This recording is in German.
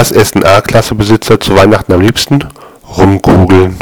Was essen A-Klasse-Besitzer zu Weihnachten am liebsten? Rumkugeln